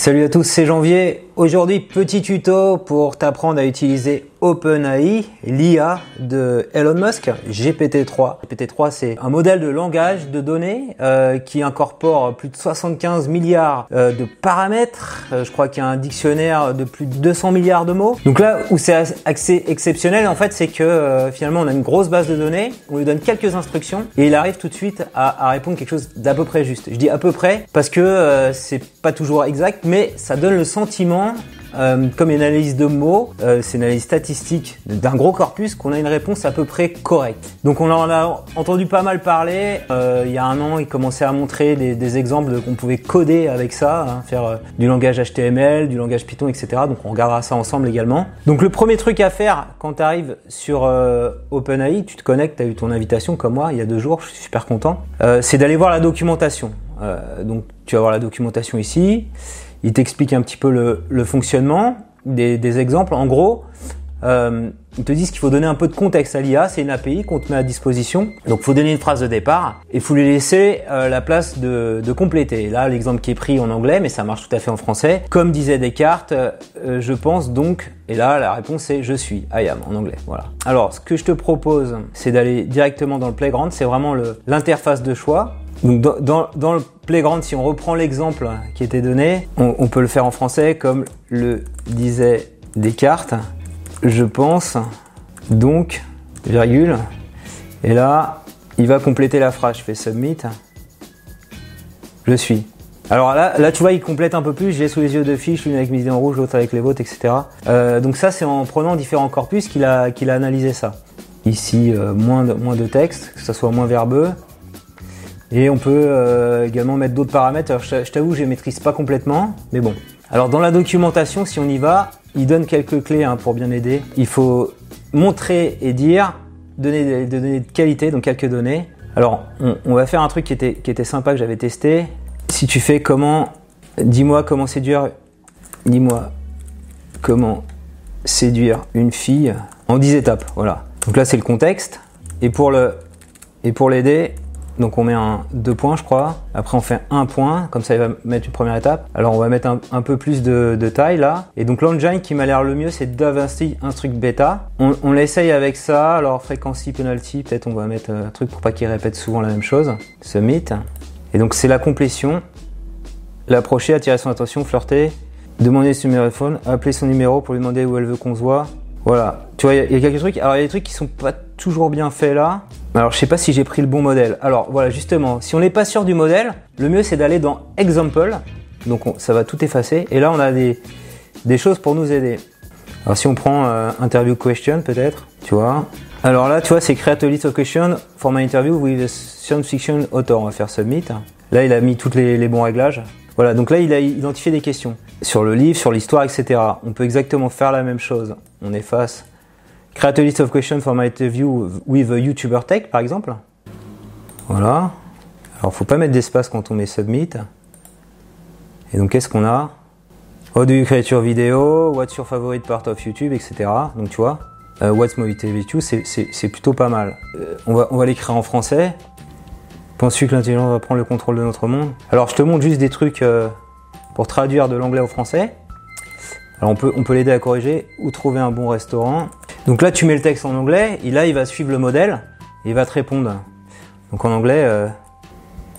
Salut à tous, c'est Janvier. Aujourd'hui, petit tuto pour t'apprendre à utiliser OpenAI, l'IA de Elon Musk, GPT-3. GPT-3, c'est un modèle de langage de données euh, qui incorpore plus de 75 milliards euh, de paramètres. Euh, je crois qu'il y a un dictionnaire de plus de 200 milliards de mots. Donc là où c'est assez exceptionnel, en fait, c'est que finalement, on a une grosse base de données, on lui donne quelques instructions et il arrive tout de suite à, à répondre quelque chose d'à peu près juste. Je dis à peu près parce que c'est pas toujours exact, mais ça donne le sentiment euh, comme une analyse de mots, euh, c'est une analyse statistique d'un gros corpus, qu'on a une réponse à peu près correcte. Donc on en a entendu pas mal parler. Euh, il y a un an, il commençait à montrer des, exemples qu'on pouvait coder avec ça, hein, faire du langage HTML, du langage Python, etc. Donc on regardera ça ensemble également. Donc le premier truc à faire quand tu arrives sur OpenAI, tu te connectes, tu as eu ton invitation comme moi il y a deux jours, je suis super content, c'est d'aller voir la documentation. Donc tu vas voir la documentation ici il t'explique un petit peu le, fonctionnement, des, exemples. En gros, euh, ils te disent qu'il faut donner un peu de contexte à l'IA, c'est une API qu'on te met à disposition. Donc il faut donner une phrase de départ et il faut lui laisser euh, la place de, compléter. Là, l'exemple qui est pris en anglais, mais ça marche tout à fait en français. Comme disait Descartes, euh, je pense donc, et là la réponse est je suis, I am en anglais. Voilà. Alors ce que je te propose, c'est d'aller directement dans le playground, c'est vraiment l'interface de choix. Donc dans, le playground, si on reprend l'exemple qui était donné, on, peut le faire en français comme le disait Descartes. Je pense donc, virgule, et là, il va compléter la phrase. Je fais submit. Je suis. Alors là, là, tu vois, il complète un peu plus. J'ai sous les yeux deux fiches, l'une avec mes idées en rouge, l'autre avec les vôtres, etc. Euh, donc ça, c'est en prenant différents corpus qu'il a, qu'il a analysé ça. Ici, euh, moins, de, moins de texte, que ça soit moins verbeux. Et on peut euh, également mettre d'autres paramètres. Alors je, t'avoue, je les maîtrise pas complètement, mais bon. Alors dans la documentation, si on y va, il donne quelques clés hein, pour bien aider. Il faut montrer et dire, donner des données de qualité, donc quelques données. Alors on, va faire un truc qui était, qui était sympa que j'avais testé. Si tu fais comment, dis-moi comment séduire, dis-moi comment séduire une fille en 10 étapes. Voilà. Donc là c'est le contexte. Et pour le et pour l'aider, donc on met un deux points, je crois. Après on fait un point, comme ça il va mettre une première étape. Alors on va mettre un, peu plus de, taille là. Et donc l'engine qui m'a l'air le mieux, c'est Davinci Instruct Beta. On, on l'essaye avec ça. Alors frequency penalty, peut-être on va mettre un truc pour pas qu'il répète souvent la même chose. Submit. Et donc c'est la complétion. L'approcher, attirer son attention, flirter, demander son numéro de appeler son numéro pour lui demander où elle veut qu'on se voit. Voilà. Tu vois, il y, a quelques trucs. Alors il y a des trucs qui sont pas toujours bien faits là. Alors je sais pas si j'ai pris le bon modèle. Alors voilà, justement, si on n'est pas sûr du modèle, le mieux c'est d'aller dans Example. Donc ça va tout effacer. Et là on a des, des choses pour nous aider. Alors si on prend euh, Interview Question peut-être, tu vois. Alors là, tu vois, c'est Create a list of questions for my interview with a science fiction author. On va faire Submit. Là, il a mis tous les bons réglages. Voilà, donc là, il a identifié des questions sur le livre, sur l'histoire, etc. On peut exactement faire la même chose. On efface Create a list of questions for my interview with a YouTuber Tech, par exemple. Voilà. Alors, faut pas mettre d'espace quand on met submit. Et donc, qu'est-ce qu'on a? How do you create your video? What's your favorite part of YouTube, etc. Donc, tu vois, uh, What's my video C'est plutôt pas mal. Euh, on va, on va l'écrire en français. Penses-tu que l'intelligence va prendre le contrôle de notre monde? Alors, je te montre juste des trucs euh, pour traduire de l'anglais au français. Alors, on peut, on peut l'aider à corriger ou trouver un bon restaurant. Donc là, tu mets le texte en anglais, là, il va suivre le modèle, et il va te répondre. Donc en anglais, euh,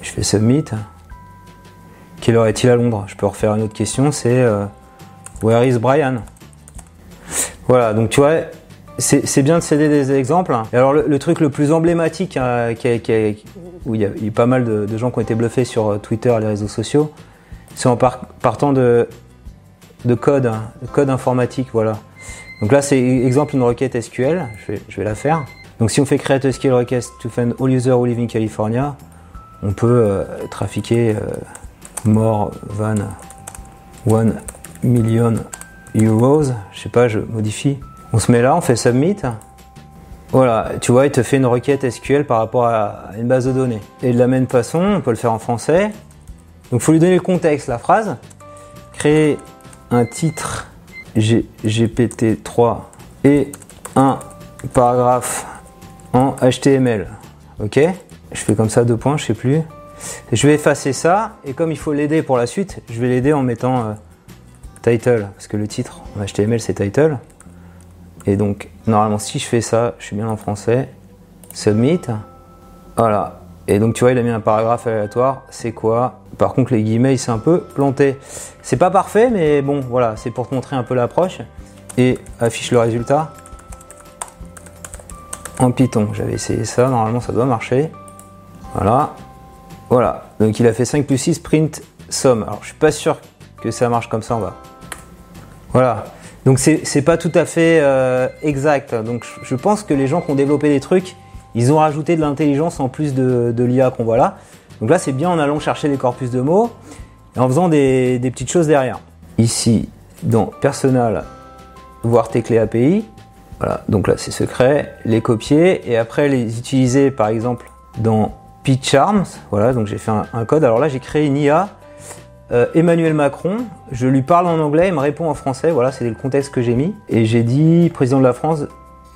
je fais submit. Quelle heure est-il à Londres? Je peux refaire une autre question, c'est euh, Where is Brian? Voilà, donc tu vois, c'est bien de céder des exemples. Alors le, truc le plus emblématique, hein, où il y, a, eu pas mal de, gens qui ont été bluffés sur euh, Twitter et les réseaux sociaux, c'est en partant de, de code, hein, de code informatique, voilà. Donc là, c'est exemple une requête SQL. Je vais, la faire. Donc si on fait create a SQL request to find all users who live in California, on peut euh, trafiquer euh, more than 1 million euros. Je sais pas, je modifie. On se met là, on fait submit. Voilà, tu vois, il te fait une requête SQL par rapport à une base de données. Et de la même façon, on peut le faire en français. Donc il faut lui donner le contexte, la phrase. Créer un titre GPT-3 et un paragraphe en HTML. Ok? Je fais comme ça deux points, je sais plus. Je vais effacer ça, et comme il faut l'aider pour la suite, je vais l'aider en mettant euh, title, parce que le titre en HTML c'est title. Et donc, normalement, si je fais ça, je suis bien en français, submit, voilà. Et donc, tu vois, il a mis un paragraphe aléatoire, c'est quoi Par contre, les guillemets, il s'est un peu planté. C'est pas parfait, mais bon, voilà, c'est pour te montrer un peu l'approche. Et affiche le résultat en Python. J'avais essayé ça, normalement ça doit marcher. Voilà. Voilà. Donc il a fait 5 plus 6 print somme. Alors je suis pas sûr que ça marche comme ça, on va. Voilà. Donc c'est pas tout à fait euh, exact. Donc je pense que les gens qui ont développé des trucs, ils ont rajouté de l'intelligence en plus de, l'IA qu'on voit là. Donc là c'est bien en allant chercher les corpus de mots et en faisant des, des petites choses derrière. Ici, dans Personal, voir tes clés API. Voilà, donc là c'est secret, les copier et après les utiliser par exemple dans PitchArms. Voilà, donc j'ai fait un, code. Alors là j'ai créé une IA. Euh, Emmanuel Macron, je lui parle en anglais, il me répond en français. Voilà, c'est le contexte que j'ai mis. Et j'ai dit président de la France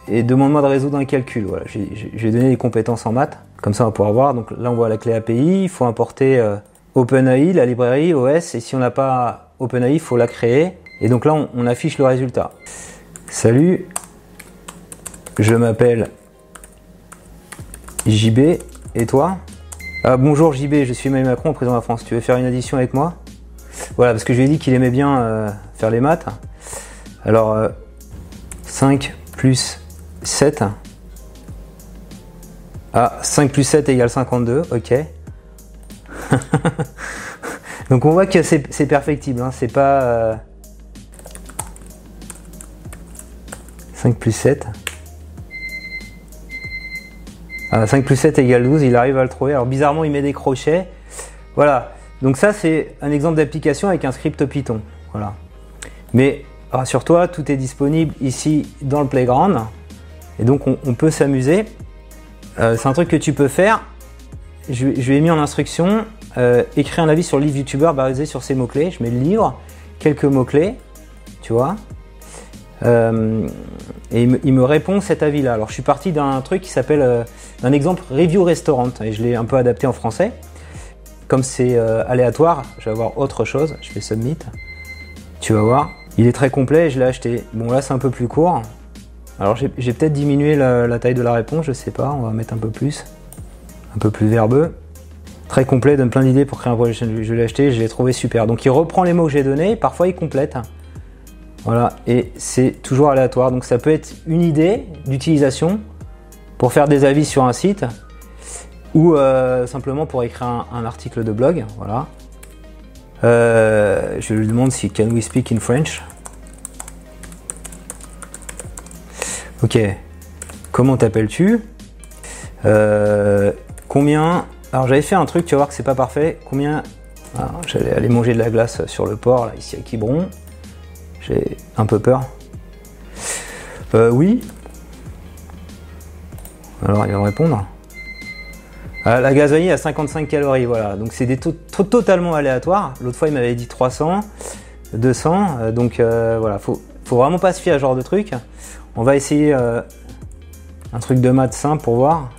et demande-moi de résoudre un calcul. Voilà, j'ai donné les compétences en maths. Comme ça on va pouvoir voir. Donc là on voit la clé API. Il faut importer euh, OpenAI, la librairie OS. Et si on n'a pas OpenAI, il faut la créer. Et donc là on, affiche le résultat. Salut, je m'appelle JB. Et toi? Ah, Bonjour JB, je suis Emmanuel Macron, président de la France. Tu veux faire une addition avec moi? Voilà, parce que je lui ai dit qu'il aimait bien euh, faire les maths. Alors, 5 euh, plus 7. Ah, 5 plus 7 égale 52, ok. Donc on voit que c'est perfectible, hein. c'est pas... 5 euh, plus 7. 5 plus 7 égale 12, il arrive à le trouver. Alors bizarrement, il met des crochets. Voilà. Donc ça, c'est un exemple d'application avec un script Python. Voilà. Mais rassure-toi, tout est disponible ici dans le playground. Et donc on, peut s'amuser. Euh, c'est un truc que tu peux faire. Je, lui ai mis en instruction, euh, écrire un avis sur le livre YouTuber basé sur ces mots-clés. Je mets le livre, quelques mots-clés, tu vois. Euh, et il me, répond cet avis-là. Alors je suis parti d'un truc qui s'appelle, d'un exemple Review Restaurant, et je l'ai un peu adapté en français. Comme c'est aléatoire, je vais avoir autre chose. Je fais Submit. Tu vas voir. Il est très complet et je l'ai acheté. Bon là c'est un peu plus court. Alors j'ai peut-être diminué la, taille de la réponse, je sais pas, on va mettre un peu plus. Un peu plus verbeux. Très complet, donne plein d'idées pour créer un projet. Je l'ai acheté, je l'ai trouvé super. Donc il reprend les mots que j'ai donnés, parfois il complète. Voilà, et c'est toujours aléatoire. Donc ça peut être une idée d'utilisation pour faire des avis sur un site ou euh, simplement pour écrire un, article de blog. Voilà. Euh, je lui demande si can we speak in French? Ok. Comment t'appelles-tu euh, Combien Alors j'avais fait un truc, tu vas voir que c'est pas parfait. Combien J'allais aller manger de la glace sur le port là ici à Quiberon. J'ai un peu peur. Euh, oui. Alors il va me répondre. Euh, la gasoline a 55 calories, voilà. Donc c'est des taux totalement aléatoires. L'autre fois il m'avait dit 300, 200. Euh, donc voilà, faut, faut vraiment pas se fier à ce genre de truc. On va essayer un truc de maths simple pour voir.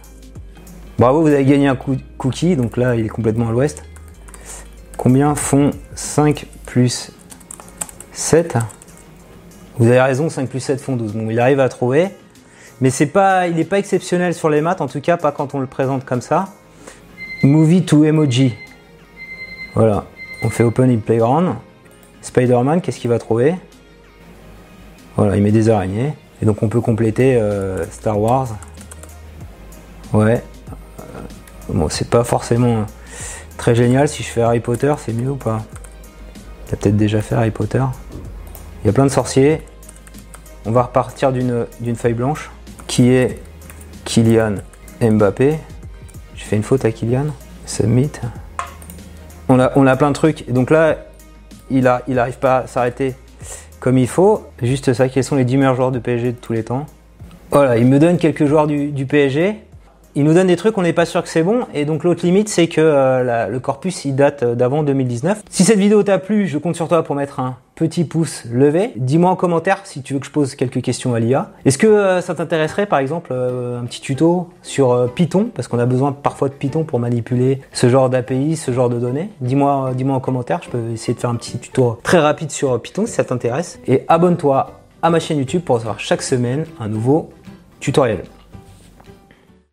Bravo, vous avez gagné un cookie. Donc là il est complètement à l'ouest. Combien font 5 plus 7 vous avez raison, 5 plus 7 font 12. Bon, il arrive à trouver. Mais c'est pas, il n'est pas exceptionnel sur les maths, en tout cas pas quand on le présente comme ça. Movie to emoji. Voilà, on fait Open in Playground. Spider-Man, qu'est-ce qu'il va trouver? Voilà, il met des araignées. Et donc on peut compléter euh, Star Wars. Ouais. Euh, bon, c'est pas forcément très génial. Si je fais Harry Potter, c'est mieux ou pas? T'as peut-être déjà fait Harry Potter il y a plein de sorciers. On va repartir d'une feuille blanche qui est Kylian Mbappé? J'ai fait une faute à Kylian. Submit. On a, on a plein de trucs. donc là, il n'arrive il pas à s'arrêter comme il faut. Juste ça, quels sont les 10 meilleurs joueurs de PSG de tous les temps? Voilà, il me donne quelques joueurs du, PSG. Il nous donne des trucs, on n'est pas sûr que c'est bon. Et donc l'autre limite, c'est que euh, le corpus, il date d'avant 2019. Si cette vidéo t'a plu, je compte sur toi pour mettre un petit pouce levé. Dis-moi en commentaire si tu veux que je pose quelques questions à l'IA. Est-ce que euh, ça t'intéresserait par exemple euh, un petit tuto sur Python? Parce qu'on a besoin parfois de Python pour manipuler ce genre d'API, ce genre de données. Dis-moi dis-moi en commentaire, je peux essayer de faire un petit tuto très rapide sur Python si ça t'intéresse et abonne-toi à ma chaîne YouTube pour recevoir chaque semaine un nouveau tutoriel.